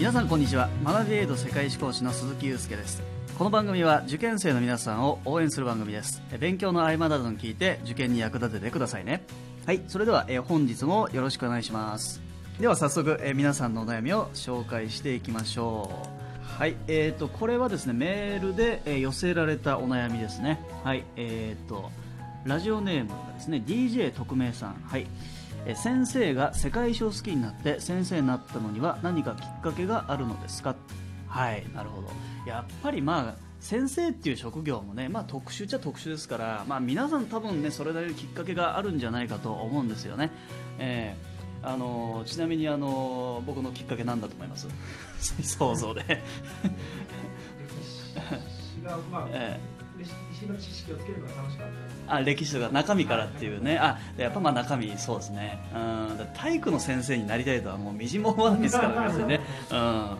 皆さんこんにちは。学びエイド世界史講師の鈴木祐介です。この番組は受験生の皆さんを応援する番組です。勉強の合間などに聞いて受験に役立ててくださいね。はいそれではえ本日もよろしくお願いします。では早速え皆さんのお悩みを紹介していきましょう。はいえーとこれはですねメールでえ寄せられたお悩みですね。はいえーとラジオネームがですね DJ 特命さん。はい。え先生が世界史を好きになって先生になったのには何かきっかけがあるのですか？はいなるほど。やっぱりまあ先生っていう職業もね、まあ、特殊っちゃ特殊ですから、まあ、皆さん多分ねそれなりにきっかけがあるんじゃないかと思うんですよね、えーあのちなみにあの僕のきっかけなんだと思います？想像で、え歴史の知識をつけるのが楽しかった。あ歴史とか中身からっていうね。あやっぱまあ中身そうですね。うん。体育の先生になりたいとはもうみじも思わないですからね。うん。は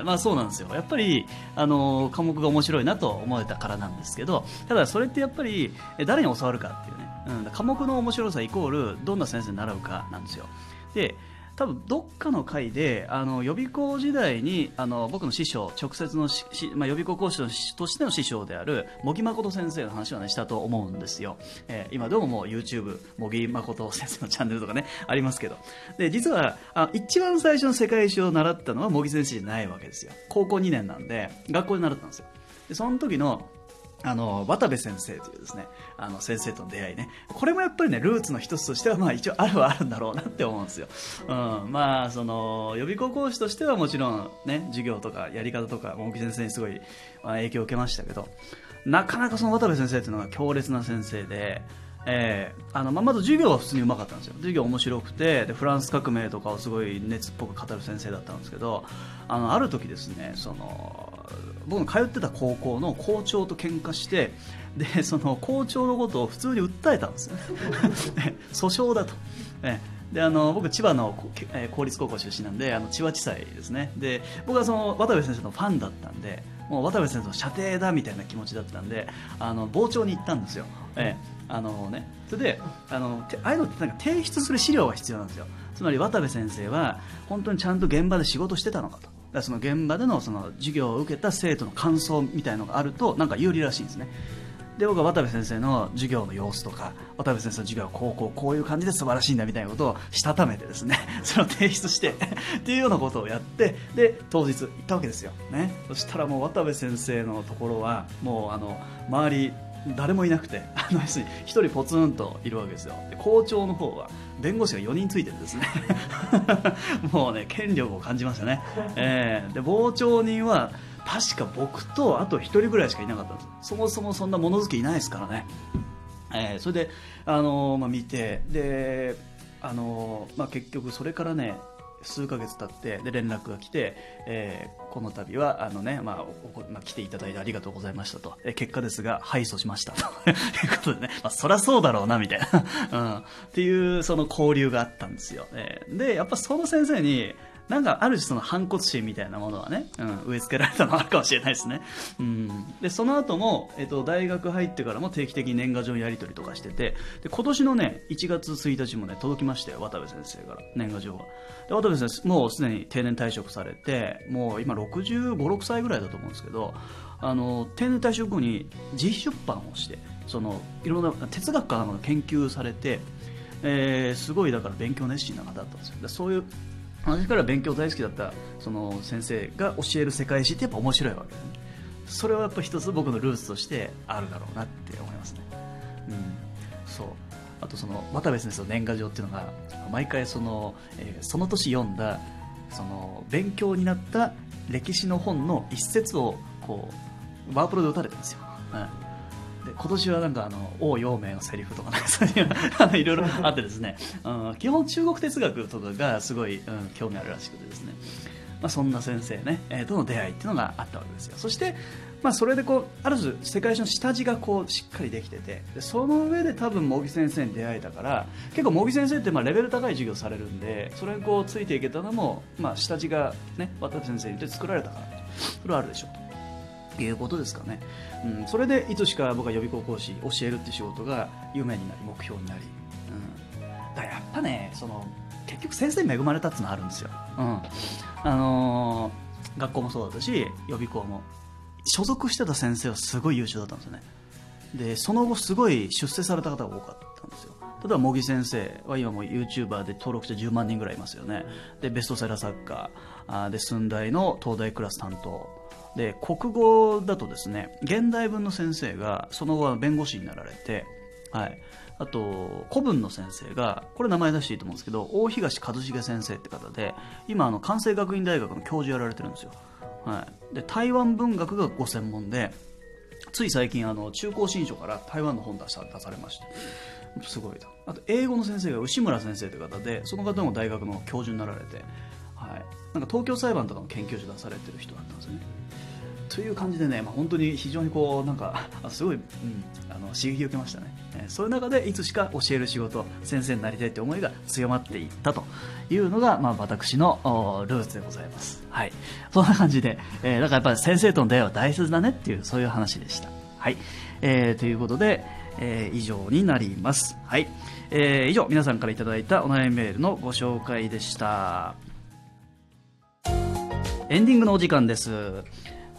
い。まあそうなんですよ。やっぱりあの科目が面白いなと思えたからなんですけどただそれってやっぱり誰に教わるかっていうね、うん、科目の面白さイコールどんな先生に習うかなんですよ。で多分どっかの回であの予備校時代にあの僕の師匠直接のし、まあ、予備校講師としての師匠である茂木誠先生の話を、ね、したと思うんですよ、えー今でももう YouTube 茂木誠先生のチャンネルとかねありますけど。で実はあ一番最初の世界史を習ったのは茂木先生じゃないわけですよ。高校2年なんで学校で習ったんですよ。でその時のあの渡部先生というですねあの先生との出会いね。これもやっぱりねルーツの一つとしてはまあ一応あるはあるんだろうなって思うんですよ、うん、まあその予備校講師としてはもちろんね授業とかやり方とか大木先生にすごいまあ影響を受けましたけどなかなかその渡部先生というのが強烈な先生でえーあのま、まず授業は普通にうまかったんですよ。授業面白くてでフランス革命とかをすごい熱っぽく語る先生だったんですけどあのある時ですねその僕の通ってた高校の校長と喧嘩してでその校長のことを普通に訴えたんですよ。訴訟だと、ええ。であの僕、千葉のえ公立高校出身なんであの千葉地裁ですね。で僕はその渡部先生のファンだったんでもう渡部先生の射程だみたいな気持ちだったんであの傍聴に行ったんですよ、ええ。あのね、それであのてああいうのってなんか提出する資料が必要なんですよ。つまり渡部先生は本当にちゃんと現場で仕事してたのかと。だその現場でのその授業を受けた生徒の感想みたいなのがあるとなんか有利らしいんですね。で僕は渡部先生の授業の様子とか渡部先生の授業はこうこうこういう感じで素晴らしいんだみたいなことをしたためてですね それを提出して っていうようなことをやってで当日行ったわけですよ、ね、そしたらもう渡部先生のところはもうあの周り誰もいなくてあの要するに1人ポツンといるわけですよ。校長の方は弁護士が4人ついてるんですね。もうね権力を感じましたね、えーで傍聴人は確か僕とあと1人ぐらいしかいなかったんです。そもそもそんな物好きいないですからね。えーそれで、あのーまあ、見てで、あのーまあ、結局それからね数ヶ月経ってで連絡が来て、えーこの度はあの、ねまあおまあ、来ていただいてありがとうございましたと、え結果ですが敗訴しましたと。と いうことでね、まあ、そりゃそうだろうなみたいな、うん、っていうその交流があったんですよ、えでやっぱその先生になんかある種その反骨心みたいなものはね、うん、植え付けられたのあるかもしれないですね。うん、で、その後も、えっと、大学入ってからも定期的に年賀状やり取りとかしてて、で、今年のね、1月1日もね、届きましたよ、渡部先生から、年賀状が。で、渡部先生、もうすでに定年退職されて、もう今65、6歳ぐらいだと思うんですけど、あの、定年退職後に自費出版をして、その、いろんな哲学かなんかの研究されて、えーすごいだから勉強熱心な方だったんですよ。そういう私から勉強大好きだったその先生が教える世界史ってやっぱ面白いわけですね。それはやっぱ一つ僕のルーツとしてあるだろうなって思いますね。うん。そう。あとその渡部先生の年賀状っていうのが毎回その,、えーその年読んだその勉強になった歴史の本の一節をこうワープロで打たれてるんですよ、うんで今年はなんかあの王陽明のセリフとかなんかそういういろいろあってですね、うん、基本中国哲学とかがすごい、うん、興味あるらしくてですね、まあ、そんな先生ね、えーとの出会いっていうのがあったわけですよ。そして、まあ、それでこうある種世界史の下地がこうしっかりできててでその上で多分茂木先生に出会えたから結構茂木先生ってまあレベル高い授業されるんでそれにこうついていけたのも、まあ、下地がね渡辺先生によって作られたからそれはあるでしょうと。ていうことですかね、うん、それでいつしか僕は予備校講師教えるって仕事が夢になり目標になり、うん、だからやっぱねその結局先生に恵まれたっていうのはあるんですよ、うん。あのー学校もそうだったし予備校も。所属してた先生はすごい優秀だったんですよね。でその後すごい出世された方が多かったんですよ。例えば茂木先生は今も YouTuber で登録して10万人ぐらいいますよね。でベストセラー作家で寸大の東大クラス担当。で国語だとですね現代文の先生がその後は弁護士になられてはい。あと古文の先生がこれ名前出していいと思うんですけど大東一茂先生って方で今あの関西学院大学の教授やられてるんですよ、はい、で台湾文学がご専門でつい最近あの中高新書から台湾の本出さ出されまして。すごいとあと英語の先生が牛村先生という方でその方も大学の教授になられて、はい、なんか東京裁判とかの研究所出されてる人だったんですよね。という感じでね、まあ、本当に非常にこうなんかすごい、うん、あの刺激を受けましたね、えそういう中でいつしか教える仕事先生になりたいという思いが強まっていったというのが、まあ、私のルーツでございます。はい。そんな感じで、えーだからやっぱり先生との出会いは大切だねっていうそういう話でした。はい、えーということで、えー以上になります。はい、えー以上皆さんからいただいたお悩みメールのご紹介でした。エンディングのお時間です。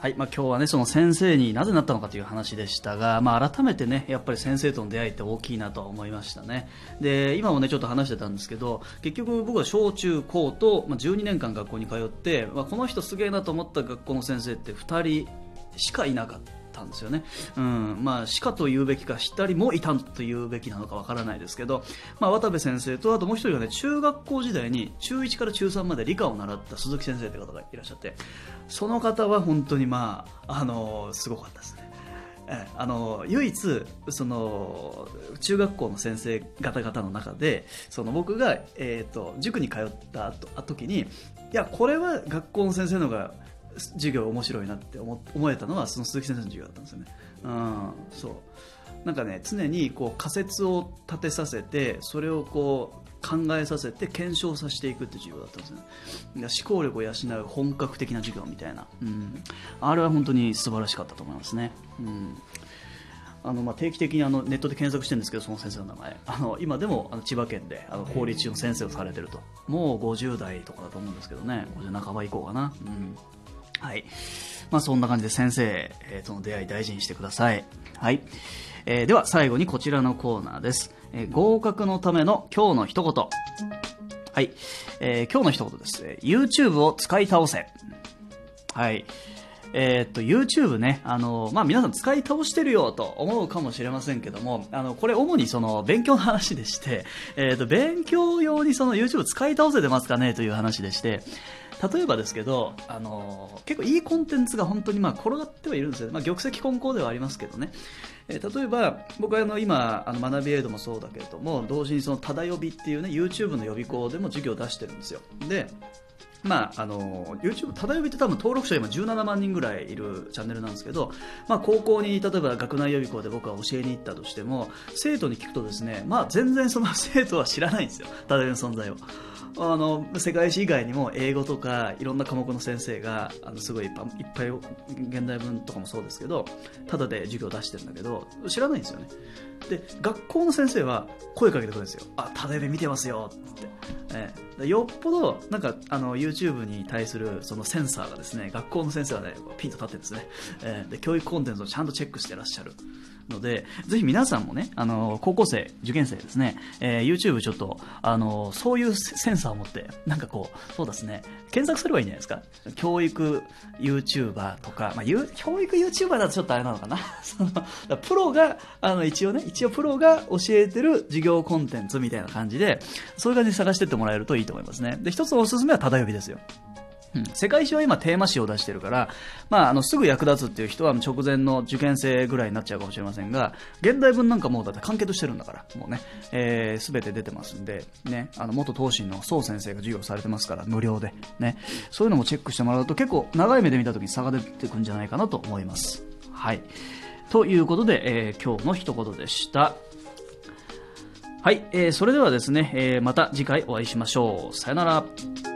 はい、まあ、今日はね、その先生になぜなったのかという話でしたが、まあ、改めてね、やっぱり先生との出会いって大きいなとは思いましたね。で、今もね、ちょっと話してたんですけど、結局僕は小中高と、まあ、12年間学校に通って、まあ、この人すげえなと思った学校の先生って2人しかいなかった。たんですよね。うん、まあ、しかと言うべきか、したりもいたと言うべきなのかわからないですけど、まあ、渡部先生と、あともう一人はね、中学校時代に中1から中3まで理科を習った鈴木先生という方がいらっしゃって、その方は本当にまあ、あのすごかったですね。あの唯一その中学校の先生方々の中でその僕が、えー、と塾に通った時にいやこれは学校の先生の方が授業面白いなって思思えたのはその鈴木先生の授業だったんですよね。うん、そう。なんかね常にこう仮説を立てさせてそれをこう考えさせて検証させていくって授業だったんですね。思考力を養う本格的な授業みたいな、うん、あれは本当に素晴らしかったと思いますね、うん。あのまあ、定期的にあのネットで検索してるんですけどその先生の名前。あの今でもあの千葉県であの法律の先生をされてると。もう50代とかだと思うんですけどね。50半ば以降かな、うんはい。まあ、そんな感じで先生えーとの出会い大事にしてください、はい。えーでは最後にこちらのコーナーです、えー合格のための今日の一言。はい、えー今日の一言です。YouTube を使い倒せ。はい。えーっと、YouTube ね、あの、まあ、皆さん使い倒してるよと思うかもしれませんけども、あの、これ主にその、勉強の話でして、えーっと、勉強用にその YouTube 使い倒せてますかね？という話でして、例えばですけど、あの、結構いいコンテンツが本当にまあ、転がってはいるんですよね。まあ、玉石混交ではありますけどね。えー例えば、僕はあの、今、あの、学びエイドもそうだけれども、同時にその、ただ呼びっていうね、YouTube の予備校でも授業を出してるんですよ。で、まあ、あの YouTube ただ呼びって多分登録者今17万人ぐらいいるチャンネルなんですけど、まあ、高校に例えば学内予備校で僕は教えに行ったとしても生徒に聞くとですね、まあ、全然その 生徒は知らないんですよ。ただ呼びの存在を。あの世界史以外にも英語とかいろんな科目の先生があのすごいいっぱい現代文とかもそうですけどただで授業を出してるんだけど知らないんですよね。で学校の先生は声かけてくるんですよあただ呼び見てますよって、ええ、よっぽどなんかあの YouTube に対するそのセンサーがですね学校の先生はねピンと立ってですね、ええ、で教育コンテンツをちゃんとチェックしてらっしゃるので、ぜひ皆さんもね、あの、高校生、受験生ですね、えー YouTube ちょっと、あの、そういうセンサーを持って、なんかこう、そうですね、検索すればいいんじゃないですか。教育 YouTuber とか、まあ、教育 YouTuber だとちょっとあれなのかな。その、プロが、あの、一応ね、一応プロが教えてる授業コンテンツみたいな感じで、そういう感じで探してってもらえるといいと思いますね。で、一つのおすすめはただ呼びですよ。うん、世界史は今テーマ誌を出してるから、まあ、あのすぐ役立つっていう人は直前の受験生ぐらいになっちゃうかもしれませんが現代文なんかもうだって完結してるんだからもうね、えー、全て出てますんで、ね、あの元東進の宋先生が授業されてますから無料で、ね、そういうのもチェックしてもらうと結構長い目で見た時に差が出てくるんじゃないかなと思います。はい、ということで、えー今日の一言でした。はい、えーそれではですね、えーまた次回お会いしましょう。さよなら。